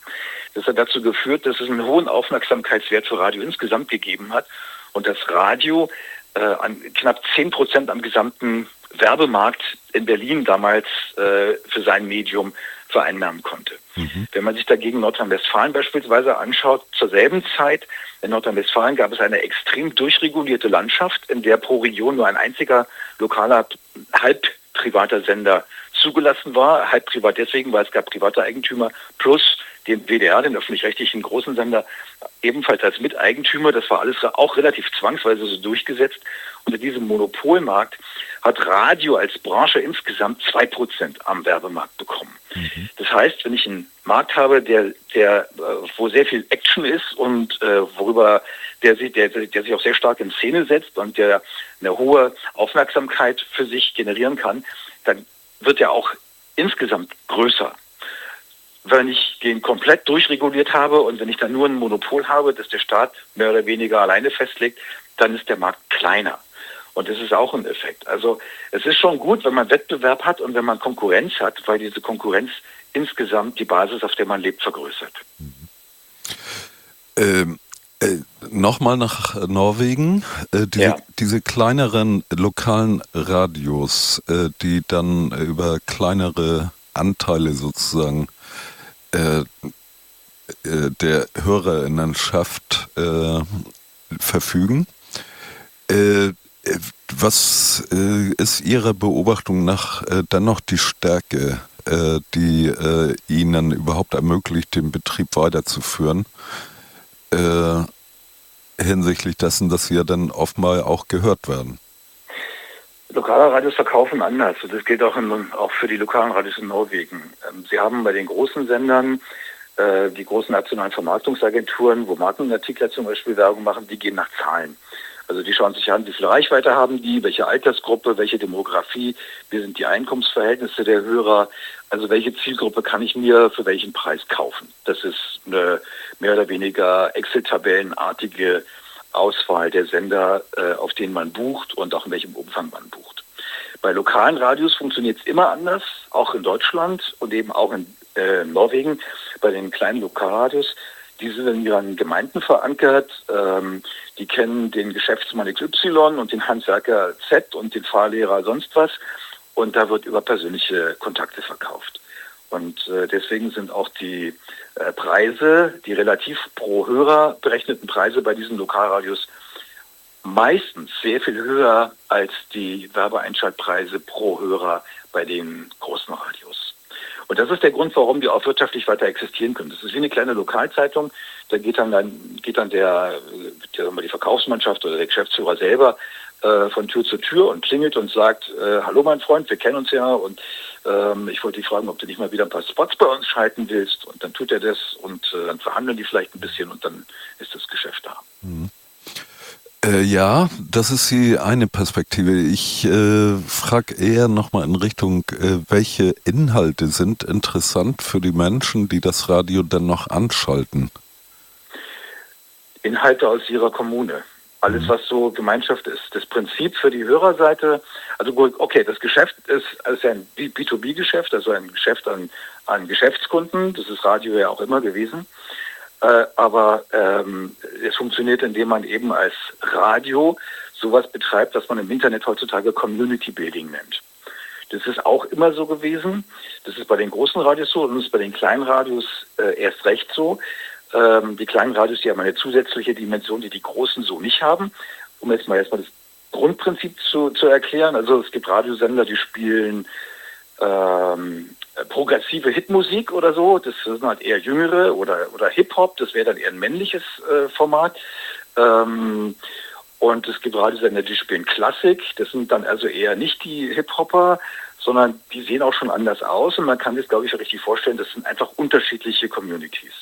Das hat dazu geführt, dass es einen hohen Aufmerksamkeitswert für Radio insgesamt gegeben hat und das Radio äh, an knapp zehn Prozent am gesamten Werbemarkt in Berlin damals äh, für sein Medium vereinnahmen konnte. Mhm. Wenn man sich dagegen Nordrhein-Westfalen beispielsweise anschaut, zur selben Zeit in Nordrhein-Westfalen gab es eine extrem durchregulierte Landschaft, in der pro Region nur ein einziger lokaler halb privater Sender zugelassen war. Halb privat deswegen, weil es gab private Eigentümer plus den WDR, den öffentlich-rechtlichen großen Sender, ebenfalls als Miteigentümer. Das war alles auch relativ zwangsweise so durchgesetzt. Unter diesem Monopolmarkt hat Radio als Branche insgesamt zwei Prozent am Werbemarkt bekommen. Mhm. Das heißt, wenn ich einen Markt habe, der, der, äh, wo sehr viel Action ist und äh, worüber der, der, der sich auch sehr stark in Szene setzt und der eine hohe Aufmerksamkeit für sich generieren kann, dann wird er auch insgesamt größer. Wenn ich den komplett durchreguliert habe und wenn ich dann nur ein Monopol habe, das der Staat mehr oder weniger alleine festlegt, dann ist der Markt kleiner. Und das ist auch ein Effekt. Also es ist schon gut, wenn man Wettbewerb hat und wenn man Konkurrenz hat, weil diese Konkurrenz insgesamt die Basis, auf der man lebt, vergrößert. Mhm. Ähm, äh, Nochmal nach Norwegen. Äh, diese, ja. diese, kleineren lokalen Radios, äh, die dann über kleinere Anteile sozusagen äh, äh, der Hörerinnenschaft äh, verfügen. Was ist Ihrer Beobachtung nach dann noch die Stärke, die Ihnen überhaupt ermöglicht, den Betrieb weiterzuführen? Äh, hinsichtlich dessen, dass ja dann oftmal auch gehört werden. Lokale Radios verkaufen anders. Das gilt auch, in, auch für die lokalen Radios in Norwegen. Ähm, sie haben bei den großen Sendern äh, die großen nationalen Vermarktungsagenturen, wo Markenartikler zum Beispiel Werbung machen, die gehen nach Zahlen. Also die schauen sich an, wie viel Reichweite haben die, welche Altersgruppe, welche Demografie, wie sind die Einkommensverhältnisse der Hörer, also welche Zielgruppe kann ich mir für welchen Preis kaufen. Das ist eine mehr oder weniger Excel-Tabellenartige Auswahl der Sender, äh, auf denen man bucht und auch in welchem Umfang man bucht. Bei lokalen Radios funktioniert es immer anders, auch in Deutschland und eben auch in äh, Norwegen. Bei den kleinen Lokalradios die sind in ihren Gemeinden verankert. Ähm, die kennen den Geschäftsmann XY und den Handwerker Z und den Fahrlehrer sonst was. Und da wird über persönliche Kontakte verkauft. Und äh, deswegen sind auch die äh, Preise, die relativ pro Hörer berechneten Preise bei diesen Lokalradios meistens sehr viel höher als die Werbeeinschaltpreise pro Hörer bei den großen Radios. Und das ist der Grund, warum die auch wirtschaftlich weiter existieren können. Das ist wie eine kleine Lokalzeitung. Da geht dann, dann geht dann der, der die Verkaufsmannschaft oder der Geschäftsführer selber äh, von Tür zu Tür und klingelt und sagt, äh, hallo mein Freund, wir kennen uns ja und ähm, ich wollte dich fragen, ob du nicht mal wieder ein paar Spots bei uns schalten willst. Und dann tut er das und äh, dann verhandeln die vielleicht ein bisschen und dann ist das Geschäft da. Mhm. Äh, ja, das ist die eine Perspektive. Ich äh, frage eher nochmal in Richtung, äh, welche Inhalte sind interessant für die Menschen, die das Radio dann noch anschalten? Inhalte aus ihrer Kommune. Alles, mhm. was so Gemeinschaft ist. Das Prinzip für die Hörerseite, also okay, das Geschäft ist, ist ein B2B-Geschäft, also ein Geschäft an, an Geschäftskunden. Das ist Radio ja auch immer gewesen. Äh, aber ähm, es funktioniert, indem man eben als Radio sowas betreibt, was man im Internet heutzutage Community Building nennt. Das ist auch immer so gewesen. Das ist bei den großen Radios so und ist bei den kleinen Radios äh, erst recht so. Ähm, die kleinen Radios, die haben eine zusätzliche Dimension, die die großen so nicht haben. Um jetzt mal erstmal das Grundprinzip zu, zu erklären. Also es gibt Radiosender, die spielen ähm, progressive Hitmusik oder so, das sind halt eher jüngere oder, oder Hip-Hop, das wäre dann eher ein männliches äh, Format. Ähm, und es gibt Radiosender, die spielen Klassik, das sind dann also eher nicht die Hip-Hopper, sondern die sehen auch schon anders aus und man kann sich, glaube ich, richtig vorstellen, das sind einfach unterschiedliche Communities.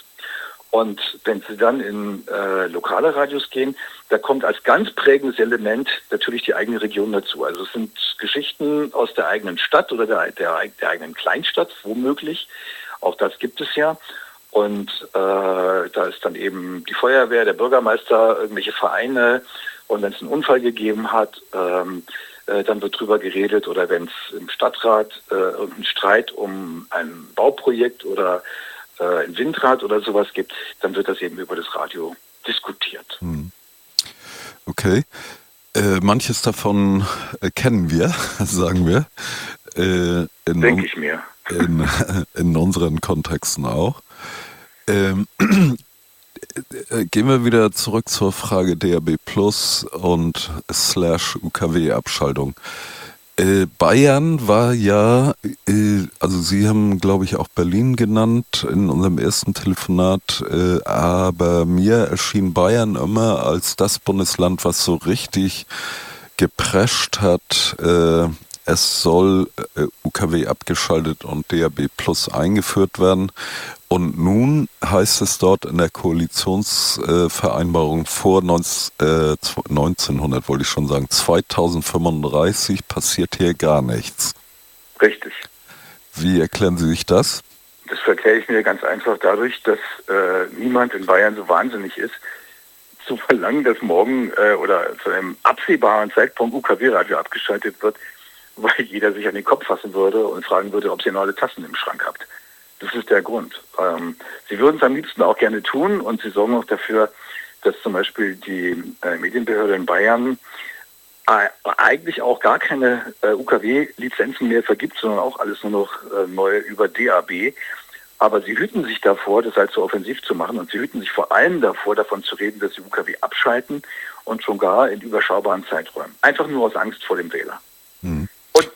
Und wenn Sie dann in äh, lokale Radios gehen, da kommt als ganz prägendes Element natürlich die eigene Region dazu. Also es sind Geschichten aus der eigenen Stadt oder der, der, der eigenen Kleinstadt, womöglich. Auch das gibt es ja. Und äh, da ist dann eben die Feuerwehr, der Bürgermeister, irgendwelche Vereine. Und wenn es einen Unfall gegeben hat, ähm, äh, dann wird drüber geredet. Oder wenn es im Stadtrat äh, irgendeinen Streit um ein Bauprojekt oder äh, ein Windrad oder sowas gibt, dann wird das eben über das Radio diskutiert. Hm. Okay. Äh, manches davon äh, kennen wir, sagen wir. Äh, Denke ich mir. In, in, unseren Kontexten auch. Ähm, äh, gehen wir wieder zurück zur Frage DAB Plus und slash UKW-Abschaltung. Äh, Bayern war ja, äh, also Sie haben, glaube ich, auch Berlin genannt in unserem ersten Telefonat, äh, aber mir erschien Bayern immer als das Bundesland, was so richtig geprescht hat, äh, es soll äh, UKW abgeschaltet und DAB Plus eingeführt werden. Und nun heißt es dort in der Koalitionsvereinbarung vor 19, äh, 1900, wollte ich schon sagen, 2035 passiert hier gar nichts. Richtig. Wie erklären Sie sich das? Das erkläre ich mir ganz einfach dadurch, dass äh, niemand in Bayern so wahnsinnig ist, zu verlangen, dass morgen äh, oder zu einem absehbaren Zeitpunkt UKW-Radio abgeschaltet wird, weil jeder sich an den Kopf fassen würde und fragen würde, ob sie noch alle Tassen im Schrank habt. Das ist der Grund. Ähm, sie würden es am liebsten auch gerne tun und sie sorgen auch dafür, dass zum Beispiel die äh, Medienbehörde in Bayern äh, eigentlich auch gar keine äh, UKW-Lizenzen mehr vergibt, sondern auch alles nur noch äh, neu über DAB. Aber sie hüten sich davor, das halt so offensiv zu machen und sie hüten sich vor allem davor, davon zu reden, dass sie UKW abschalten und schon gar in überschaubaren Zeiträumen. Einfach nur aus Angst vor dem Wähler. Mhm. Und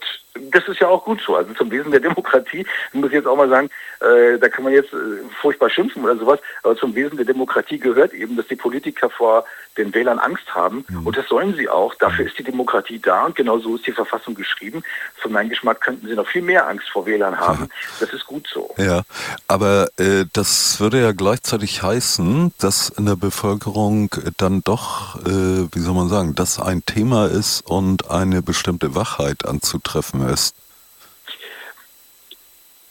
das ist ja auch gut so. Also zum Wesen der Demokratie, muss ich jetzt auch mal sagen, äh, da kann man jetzt äh, furchtbar schimpfen oder sowas, aber zum Wesen der Demokratie gehört eben, dass die Politiker vor den Wählern Angst haben. Mhm. Und das sollen sie auch. Dafür ist die Demokratie da und genau so ist die Verfassung geschrieben. Für meinen Geschmack könnten sie noch viel mehr Angst vor Wählern haben. Ja. Das ist gut so. Ja, aber äh, das würde ja gleichzeitig heißen, dass in der Bevölkerung dann doch, äh, wie soll man sagen, das ein Thema ist und eine bestimmte Wachheit anzutreffen ist.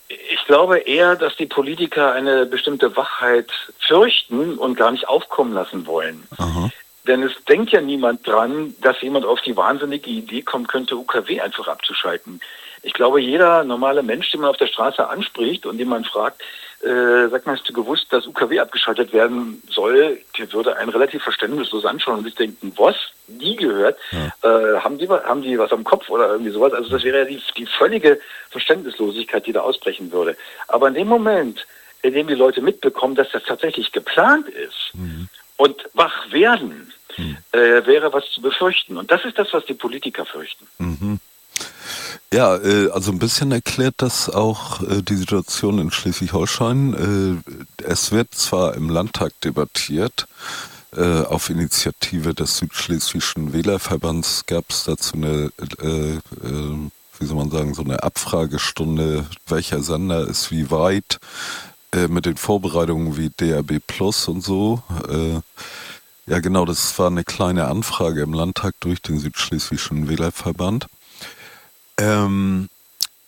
Ich glaube eher, dass die Politiker eine bestimmte Wachheit fürchten und gar nicht aufkommen lassen wollen. Aha. Denn es denkt ja niemand dran, dass jemand auf die wahnsinnige Idee kommen könnte, UKW einfach abzuschalten. Ich glaube, jeder normale Mensch, den man auf der Straße anspricht und den man fragt, äh, sag mal, hast du gewusst, dass UKW abgeschaltet werden soll, der würde einen relativ verständnislos anschauen und sich denken, was? Die gehört? Ja. Äh, haben, die, haben die was am Kopf oder irgendwie sowas? Also das wäre ja die, die völlige Verständnislosigkeit, die da ausbrechen würde. Aber in dem Moment, in dem die Leute mitbekommen, dass das tatsächlich geplant ist mhm. und wach werden, mhm. äh, wäre was zu befürchten. Und das ist das, was die Politiker fürchten. Mhm. Ja, äh, also ein bisschen erklärt das auch äh, die Situation in Schleswig-Holstein. Äh, es wird zwar im Landtag debattiert, auf Initiative des Südschleswigschen Wählerverbands gab es dazu eine, wie soll man sagen, so eine Abfragestunde, welcher Sender ist wie weit, mit den Vorbereitungen wie DRB Plus und so. Ja, genau, das war eine kleine Anfrage im Landtag durch den Südschleswigschen Wählerverband. Ähm,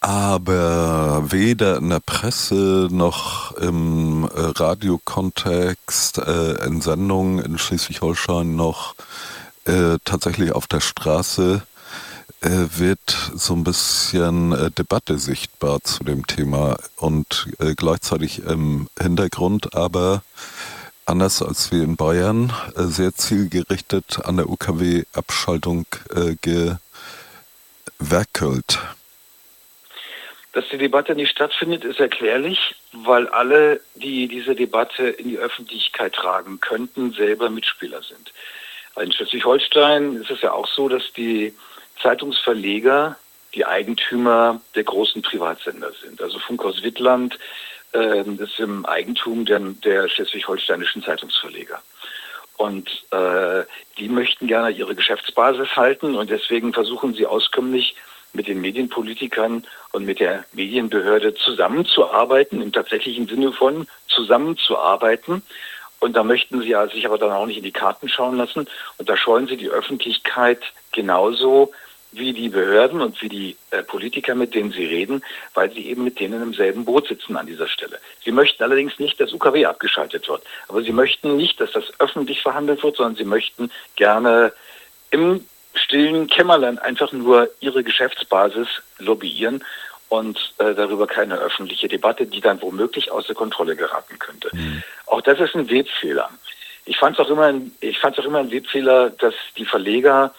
aber weder in der Presse noch im äh, Radiokontext, äh, in Sendungen in Schleswig-Holstein noch äh, tatsächlich auf der Straße äh, wird so ein bisschen äh, Debatte sichtbar zu dem Thema und äh, gleichzeitig im Hintergrund. Aber anders als wir in Bayern sehr zielgerichtet an der UKW-Abschaltung gewerkelt. Dass die Debatte nicht stattfindet, ist erklärlich, weil alle, die diese Debatte in die Öffentlichkeit tragen könnten, selber Mitspieler sind. In Schleswig-Holstein ist es ja auch so, dass die Zeitungsverleger die Eigentümer der großen Privatsender sind. Also Funkhaus Wittland äh, ist im Eigentum der, der schleswig-holsteinischen Zeitungsverleger. Und äh, die möchten gerne ihre Geschäftsbasis halten und deswegen versuchen sie auskömmlich mit den Medienpolitikern und mit der Medienbehörde zusammenzuarbeiten, im tatsächlichen Sinne von zusammenzuarbeiten. Und da möchten sie ja sich aber dann auch nicht in die Karten schauen lassen. Und da scheuen sie die Öffentlichkeit genauso wie die Behörden und wie die äh, Politiker, mit denen sie reden, weil sie eben mit denen im selben Boot sitzen an dieser Stelle. Sie möchten allerdings nicht, dass UKW abgeschaltet wird. Aber sie möchten nicht, dass das öffentlich verhandelt wird, sondern sie möchten gerne im stillen Kämmerlein einfach nur ihre Geschäftsbasis lobbyieren und äh, darüber keine öffentliche Debatte, die dann womöglich außer Kontrolle geraten könnte. Mhm. Auch das ist ein Webfehler. Ich fand es auch immer, ich fand auch immer ein Webfehler, dass die Verleger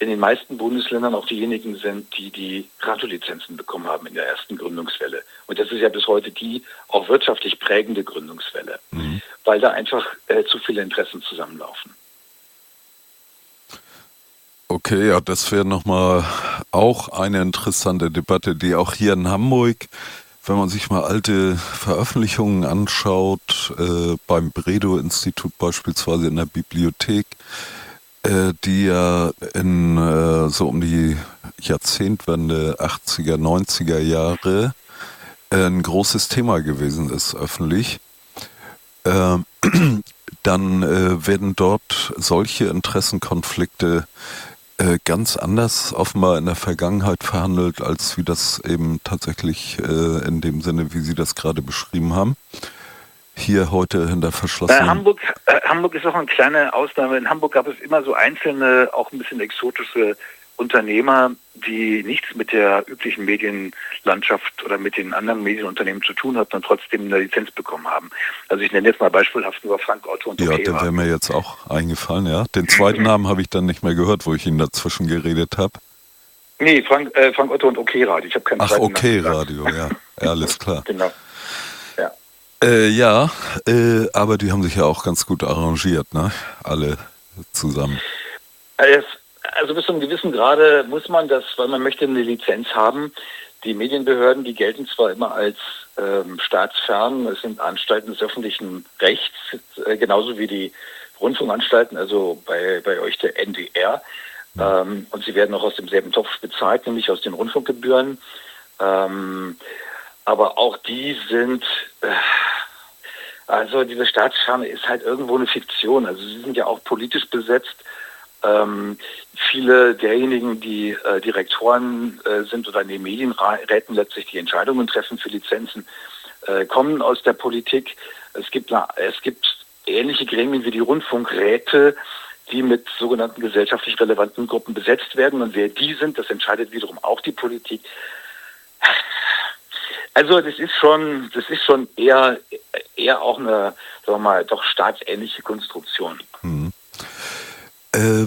in den meisten Bundesländern auch diejenigen sind, die die Radiolizenzen bekommen haben in der ersten Gründungswelle. Und das ist ja bis heute die auch wirtschaftlich prägende Gründungswelle, mhm. weil da einfach äh, zu viele Interessen zusammenlaufen. Okay, ja, das wäre nochmal auch eine interessante Debatte, die auch hier in Hamburg, wenn man sich mal alte Veröffentlichungen anschaut, äh, beim Bredow-Institut beispielsweise in der Bibliothek, äh, die ja in äh, so um die Jahrzehntwende 80er, 90er Jahre ein großes Thema gewesen ist öffentlich. Ähm, dann äh, werden dort solche Interessenkonflikte äh, ganz anders offenbar in der Vergangenheit verhandelt, als wie das eben tatsächlich äh, in dem Sinne, wie Sie das gerade beschrieben haben. Hier heute hinter verschlossenen. Äh, Hamburg, äh, Hamburg ist auch eine kleine Ausnahme. In Hamburg gab es immer so einzelne, auch ein bisschen exotische Unternehmer, die nichts mit der üblichen Medienlandschaft oder mit den anderen Medienunternehmen zu tun hatten und trotzdem eine Lizenz bekommen haben. Also ich nenne jetzt mal beispielhaft nur Frank Otto und Ja, der wäre mir jetzt auch eingefallen, ja. Den zweiten Namen habe ich dann nicht mehr gehört, wo ich ihn dazwischen geredet habe. Nee, Frank, äh, Frank Otto und OK Radio. Ich habe keinen Ach, OK Radio, ja. ja. Alles klar. genau. Ja, äh, ja äh, aber die haben sich ja auch ganz gut arrangiert, ne? Alle zusammen. Es also bis zu einem gewissen Grade muss man das, weil man möchte eine Lizenz haben. Die Medienbehörden, die gelten zwar immer als ähm, staatsfern, es sind Anstalten des öffentlichen Rechts, äh, genauso wie die Rundfunkanstalten, also bei, bei euch der NDR. Ähm, und sie werden auch aus demselben Topf bezahlt, nämlich aus den Rundfunkgebühren. Ähm, aber auch die sind, äh, also diese Staatsferne ist halt irgendwo eine Fiktion. Also sie sind ja auch politisch besetzt ähm, viele derjenigen, die äh, Direktoren äh, sind oder in den Medienräten letztlich die Entscheidungen treffen für Lizenzen, äh, kommen aus der Politik. Es gibt, na, es gibt ähnliche Gremien wie die Rundfunkräte, die mit sogenannten gesellschaftlich relevanten Gruppen besetzt werden. Und wer die sind, das entscheidet wiederum auch die Politik. Also das ist schon, das ist schon eher, eher auch eine, sagen wir mal, doch staatsähnliche Konstruktion. Mhm. Äh,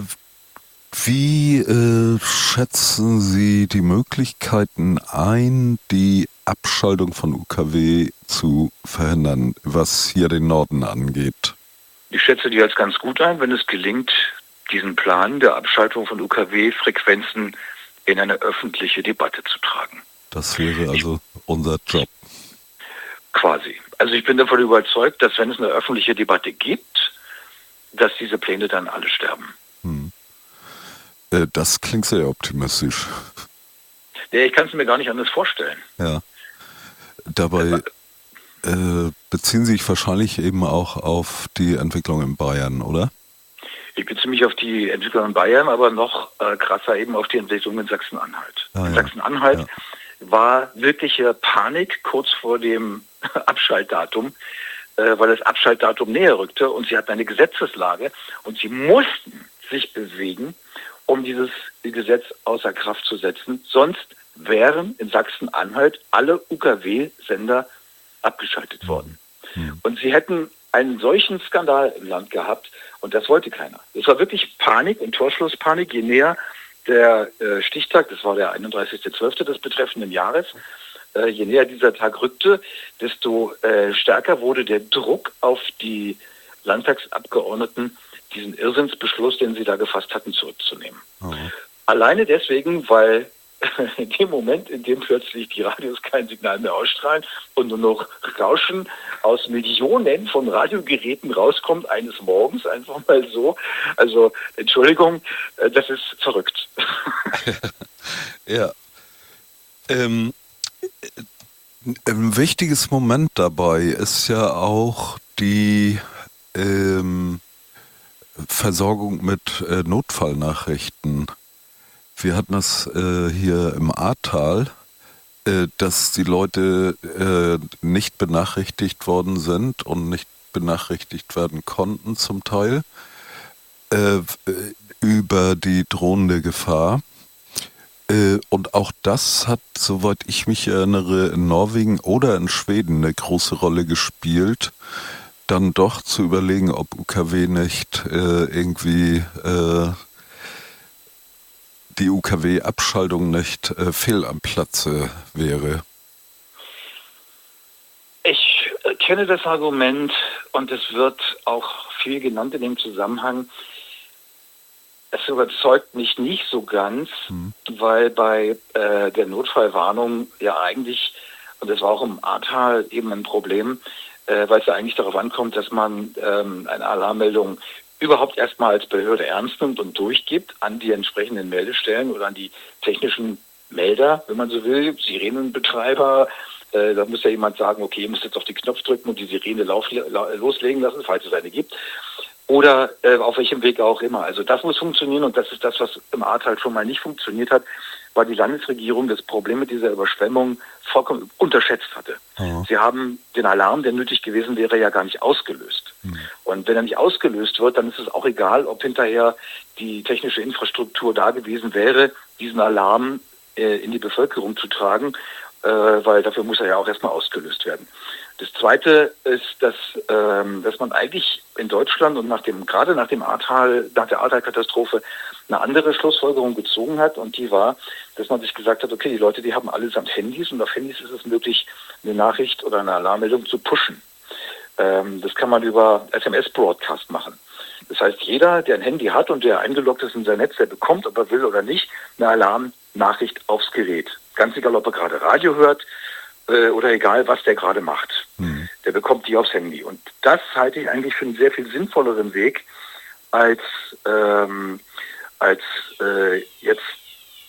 wie äh, schätzen Sie die Möglichkeiten ein, die Abschaltung von UKW zu verhindern, was hier den Norden angeht? Ich schätze die als ganz gut ein, wenn es gelingt, diesen Plan der Abschaltung von UKW-Frequenzen in eine öffentliche Debatte zu tragen. Das wäre also unser Job. Quasi. Also ich bin davon überzeugt, dass wenn es eine öffentliche Debatte gibt, dass diese Pläne dann alle sterben. Hm. Äh, das klingt sehr optimistisch. Ja, ich kann es mir gar nicht anders vorstellen. Ja. Dabei äh, beziehen Sie sich wahrscheinlich eben auch auf die Entwicklung in Bayern, oder? Ich beziehe mich auf die Entwicklung in Bayern, aber noch äh, krasser eben auf die Entwicklung in Sachsen-Anhalt. Ah, in ja. Sachsen-Anhalt ja. War wirkliche Panik kurz vor dem Abschaltdatum, äh, weil das Abschaltdatum näher rückte und sie hatten eine Gesetzeslage und sie mussten sich bewegen, um dieses Gesetz außer Kraft zu setzen. Sonst wären in Sachsen-Anhalt alle UKW-Sender abgeschaltet worden. Mhm. Und sie hätten einen solchen Skandal im Land gehabt und das wollte keiner. Es war wirklich Panik und Torschlusspanik, je näher der äh, Stichtag, das war der 31.12. des betreffenden Jahres, äh, je näher dieser Tag rückte, desto äh, stärker wurde der Druck auf die Landtagsabgeordneten, diesen Irrsinnsbeschluss, den sie da gefasst hatten, zurückzunehmen. Mhm. Alleine deswegen, weil in dem Moment, in dem plötzlich die Radios kein Signal mehr ausstrahlen und nur noch Rauschen aus Millionen von Radiogeräten rauskommt eines Morgens, einfach mal so. Also Entschuldigung, äh, das ist verrückt. ja. Ähm, ein wichtiges Moment dabei ist ja auch die ähm, Versorgung mit äh, Notfallnachrichten. Wir hatten das äh, hier im Ahrtal, äh, dass die Leute äh, nicht benachrichtigt worden sind und nicht benachrichtigt werden konnten zum Teil äh, über die drohende Gefahr. Äh, und auch das hat, soweit ich mich erinnere, in Norwegen oder in Schweden eine große Rolle gespielt, dann doch zu überlegen, ob UKW nicht äh, irgendwie die UKW-Abschaltung nicht äh, fehl am Platze wäre? Ich kenne das Argument und es wird auch viel genannt in dem Zusammenhang. Es überzeugt mich nicht so ganz, hm. weil bei äh, der Notfallwarnung ja eigentlich, und das war auch im Ahrtal eben ein Problem, äh, weil es ja eigentlich darauf ankommt, dass man ähm, eine Alarmmeldung überhaupt erstmal als Behörde ernst nimmt und durchgibt an die entsprechenden Meldestellen oder an die technischen Melder, wenn man so will, Sirenenbetreiber. Äh, da muss ja jemand sagen, okay, ihr müsst jetzt auf den Knopf drücken und die Sirene lauf, loslegen lassen, falls es eine gibt. Oder äh, auf welchem Weg auch immer. Also das muss funktionieren und das ist das, was im Ahrtal schon mal nicht funktioniert hat, weil die Landesregierung das Problem mit dieser Überschwemmung vollkommen unterschätzt hatte. Ja. Sie haben den Alarm, der nötig gewesen wäre, ja gar nicht ausgelöst. Mhm. Und wenn er nicht ausgelöst wird, dann ist es auch egal, ob hinterher die technische Infrastruktur da gewesen wäre, diesen Alarm äh, in die Bevölkerung zu tragen, äh, weil dafür muss er ja auch erstmal ausgelöst werden. Das Zweite ist, dass, ähm, dass man eigentlich in Deutschland und nach dem, gerade nach dem Ahrtal, nach der Ahrtal-Katastrophe eine andere Schlussfolgerung gezogen hat und die war, dass man sich gesagt hat, okay, die Leute, die haben allesamt Handys und auf Handys ist es möglich, eine Nachricht oder eine Alarmmeldung zu pushen. Ähm, das kann man über SMS-Broadcast machen. Das heißt, jeder, der ein Handy hat und der eingeloggt ist in sein Netz, der bekommt, ob er will oder nicht, eine Alarmnachricht aufs Gerät. Ganz egal, ob er gerade Radio hört äh, oder egal, was der gerade macht. Mhm. Der bekommt die aufs Handy. Und das halte ich eigentlich für einen sehr viel sinnvolleren Weg als, ähm, als äh, jetzt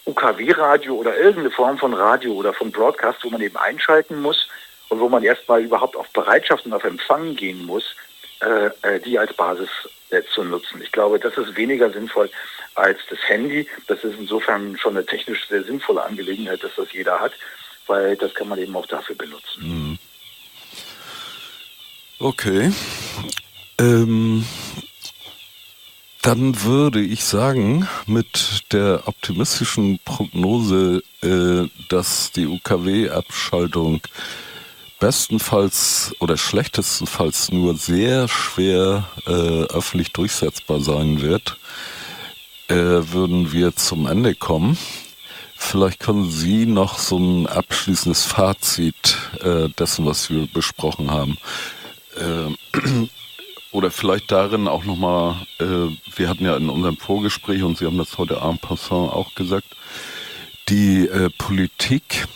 UKW-Radio oder irgendeine Form von Radio oder von Broadcast, wo man eben einschalten muss und wo man erstmal überhaupt auf Bereitschaft und auf Empfang gehen muss, äh, äh, die als Basis äh, zu nutzen. Ich glaube, das ist weniger sinnvoll als das Handy. Das ist insofern schon eine technisch sehr sinnvolle Angelegenheit, dass das jeder hat, weil das kann man eben auch dafür benutzen. Mhm. Okay. Ähm, dann würde ich sagen, mit der optimistischen Prognose, äh, dass die UKW-Abschaltung bestenfalls oder schlechtestenfalls nur sehr schwer äh, öffentlich durchsetzbar sein wird, äh, würden wir zum Ende kommen. Vielleicht können Sie noch so ein abschließendes Fazit äh, dessen, was wir besprochen haben. Äh, oder vielleicht darin auch nochmal, äh, wir hatten ja in unserem Vorgespräch, und Sie haben das heute en passant auch gesagt, die äh, Politik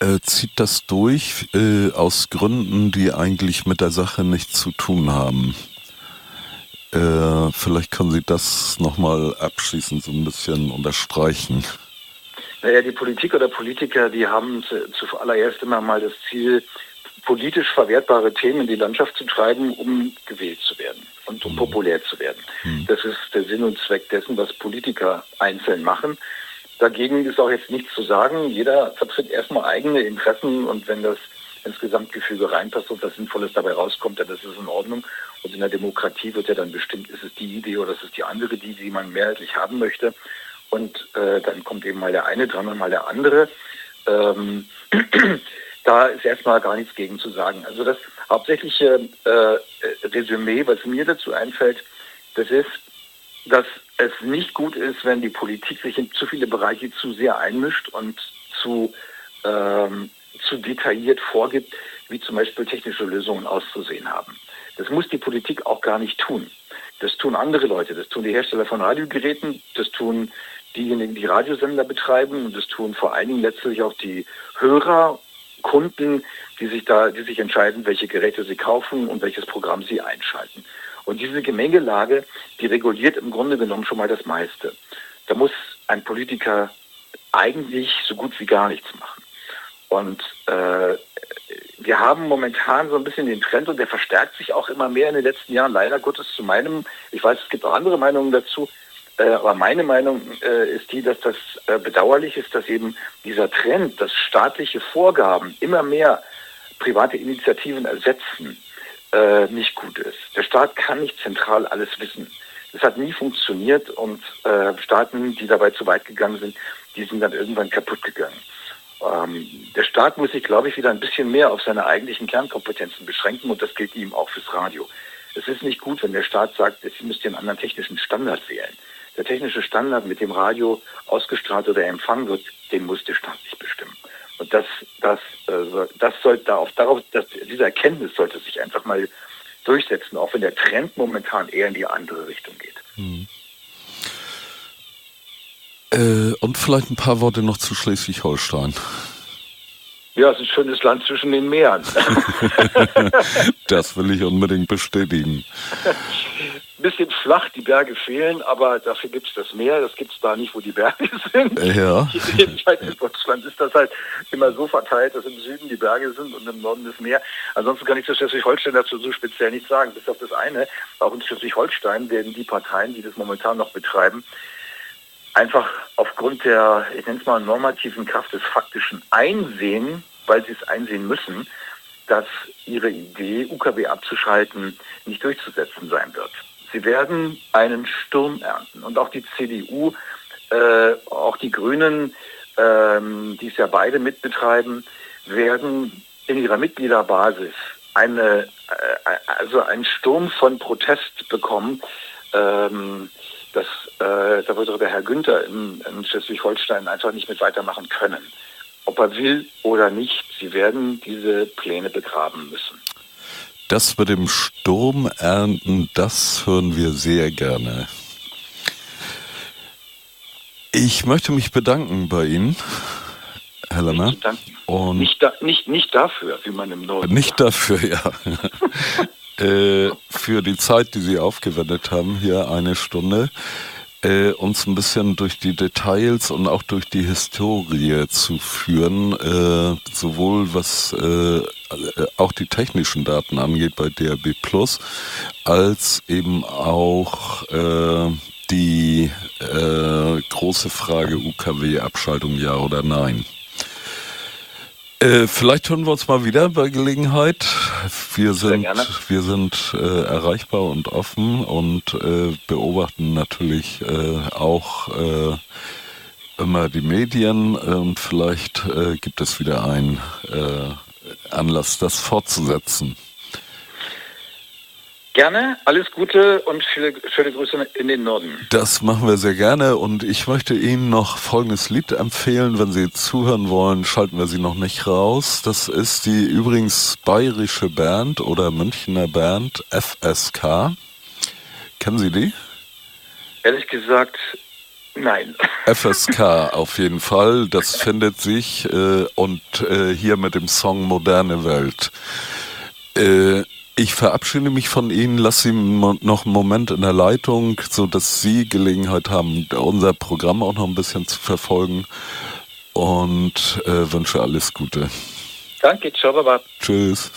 äh, zieht das durch äh, aus Gründen, die eigentlich mit der Sache nichts zu tun haben. Äh, vielleicht können Sie das nochmal abschließend so ein bisschen unterstreichen. Naja, die Politik oder Politiker, die haben zuallererst immer mal das Ziel, politisch verwertbare Themen in die Landschaft zu treiben, um gewählt zu werden und um mhm. populär zu werden. Mhm. Das ist der Sinn und Zweck dessen, was Politiker einzeln machen. Dagegen ist auch jetzt nichts zu sagen. Jeder vertritt erstmal eigene Interessen und wenn das ins Gesamtgefüge reinpasst und was Sinnvolles dabei rauskommt, dann ist es in Ordnung. Und in der Demokratie wird ja dann bestimmt, ist es die Idee oder ist es die andere, die, die man mehrheitlich haben möchte. Und äh, dann kommt eben mal der eine dran und mal der andere. Ähm, da ist erstmal gar nichts gegen zu sagen. Also das hauptsächliche äh, Resümee, was mir dazu einfällt, das ist, dass es nicht gut ist, wenn die Politik sich in zu viele Bereiche zu sehr einmischt und zu, ähm, zu detailliert vorgibt, wie zum Beispiel technische Lösungen auszusehen haben. Das muss die Politik auch gar nicht tun. Das tun andere Leute, das tun die Hersteller von Radiogeräten, das tun diejenigen, die Radiosender betreiben und das tun vor allen Dingen letztlich auch die Hörer Kunden, die sich da, die sich entscheiden, welche Geräte sie kaufen und welches Programm sie einschalten. Und diese Gemengelage, die reguliert im Grunde genommen schon mal das meiste. Da muss ein Politiker eigentlich so gut wie gar nichts machen. Und äh, wir haben momentan so ein bisschen den Trend und der verstärkt sich auch immer mehr in den letzten Jahren, leider Gottes zu meinem, ich weiß, es gibt auch andere Meinungen dazu, äh, aber meine Meinung äh, ist die, dass das äh, bedauerlich ist, dass eben dieser Trend, dass staatliche Vorgaben immer mehr private Initiativen ersetzen, nicht gut ist. Der Staat kann nicht zentral alles wissen. Das hat nie funktioniert und Staaten, die dabei zu weit gegangen sind, die sind dann irgendwann kaputt gegangen. Ähm, der Staat muss sich, glaube ich, wieder ein bisschen mehr auf seine eigentlichen Kernkompetenzen beschränken und das gilt ihm auch fürs Radio. Es ist nicht gut, wenn der Staat sagt, jetzt müsst ihr einen anderen technischen Standard wählen der technische Standard, mit dem Radio ausgestrahlt oder empfangen wird, den muss der Staat nicht bestimmen. Und das, das, äh, das sollte darauf, darauf, dass, diese Erkenntnis sollte sich einfach mal durchsetzen, auch wenn der Trend momentan eher in die andere Richtung geht. Hm. Äh, und vielleicht ein paar Worte noch zu Schleswig-Holstein. Ja, es ist ein schönes Land zwischen den Meeren. das will ich unbedingt bestätigen. Ein bisschen flach, die Berge fehlen, aber dafür gibt es das Meer. Das gibt es da nicht, wo die Berge sind. Ja. Jedenfalls in Deutschland ist das halt immer so verteilt, dass im Süden die Berge sind und im Norden das Meer. Ansonsten kann ich zu Schleswig-Holstein dazu so speziell nichts sagen. Bis auf das eine, auch in Schleswig-Holstein werden die Parteien, die das momentan noch betreiben, einfach aufgrund der, ich nenne es mal, normativen Kraft des faktischen Einsehen, weil sie es einsehen müssen, dass ihre Idee, UKW abzuschalten, nicht durchzusetzen sein wird. Sie werden einen Sturm ernten. Und auch die CDU, äh, auch die Grünen, ähm, die es ja beide mitbetreiben, werden in ihrer Mitgliederbasis eine, äh, also einen Sturm von Protest bekommen, ähm, das, äh, da würde der Herr Günther in, in Schleswig-Holstein einfach nicht mit weitermachen können. Ob er will oder nicht, sie werden diese Pläne begraben müssen. Das mit dem Sturm ernten, das hören wir sehr gerne. Ich möchte mich bedanken bei Ihnen, Herr Lammer. Und nicht, da, nicht, nicht dafür, wie man im Norden Nicht sagt. dafür, ja. äh, für die Zeit, die Sie aufgewendet haben, hier eine Stunde, äh, uns ein bisschen durch die Details und auch durch die Historie zu führen, äh, sowohl was äh, auch die technischen Daten angeht bei DRB Plus, als eben auch äh, die äh, große Frage UKW-Abschaltung ja oder nein. Äh, vielleicht hören wir uns mal wieder bei Gelegenheit. Wir sind, wir sind äh, erreichbar und offen und äh, beobachten natürlich äh, auch äh, immer die Medien und vielleicht äh, gibt es wieder einen Anlass, das fortzusetzen. Gerne, alles Gute und viele schöne Grüße in den Norden. Das machen wir sehr gerne und ich möchte Ihnen noch folgendes Lied empfehlen, wenn Sie zuhören wollen, schalten wir Sie noch nicht raus. Das ist die übrigens bayerische Band oder Münchner Band FSK. Kennen Sie die? Ehrlich gesagt, Nein. FSK auf jeden Fall. Das findet sich äh, und äh, hier mit dem Song Moderne Welt. Äh, ich verabschiede mich von Ihnen, lasse Sie noch einen Moment in der Leitung, so dass Sie Gelegenheit haben, unser Programm auch noch ein bisschen zu verfolgen und äh, wünsche alles Gute. Danke, ciao, baba. Tschüss.